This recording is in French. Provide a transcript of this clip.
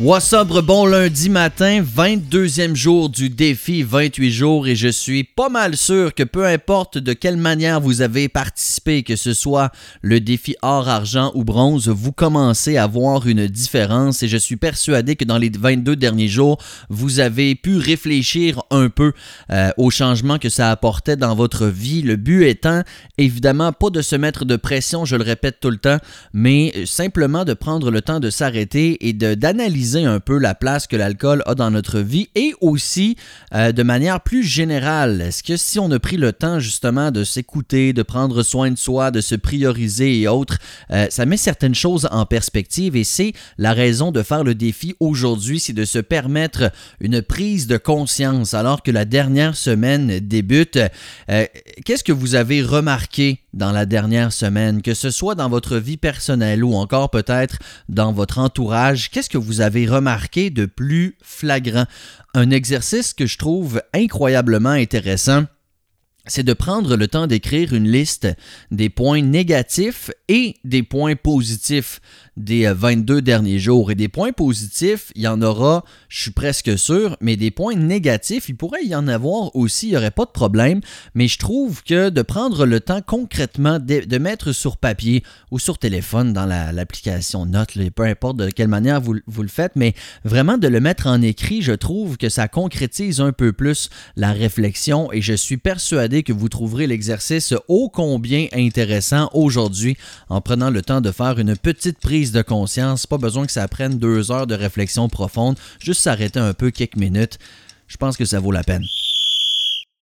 Up, bon lundi matin, 22e jour du défi 28 jours et je suis pas mal sûr que peu importe de quelle manière vous avez participé, que ce soit le défi or, argent ou bronze, vous commencez à voir une différence et je suis persuadé que dans les 22 derniers jours, vous avez pu réfléchir un peu euh, aux changements que ça apportait dans votre vie. Le but étant évidemment pas de se mettre de pression, je le répète tout le temps, mais simplement de prendre le temps de s'arrêter et d'analyser un peu la place que l'alcool a dans notre vie et aussi euh, de manière plus générale. Est-ce que si on a pris le temps justement de s'écouter, de prendre soin de soi, de se prioriser et autres, euh, ça met certaines choses en perspective et c'est la raison de faire le défi aujourd'hui, c'est de se permettre une prise de conscience alors que la dernière semaine débute. Euh, qu'est-ce que vous avez remarqué dans la dernière semaine, que ce soit dans votre vie personnelle ou encore peut-être dans votre entourage? Qu'est-ce que vous avez remarqué de plus flagrant? Un exercice que je trouve incroyablement intéressant c'est de prendre le temps d'écrire une liste des points négatifs et des points positifs des 22 euh, derniers jours. Et des points positifs, il y en aura, je suis presque sûr, mais des points négatifs, il pourrait y en avoir aussi, il n'y aurait pas de problème. Mais je trouve que de prendre le temps concrètement de, mettre sur papier ou sur téléphone dans l'application Note, peu importe de quelle manière vous, le faites, mais vraiment de le mettre en écrit, je trouve que ça concrétise un peu plus la réflexion et je suis que vous trouverez l'exercice ô combien intéressant aujourd'hui en prenant le temps de faire une petite prise de conscience. Pas besoin que ça prenne deux heures de réflexion profonde. Juste s'arrêter un peu quelques minutes. Je pense que ça vaut la peine.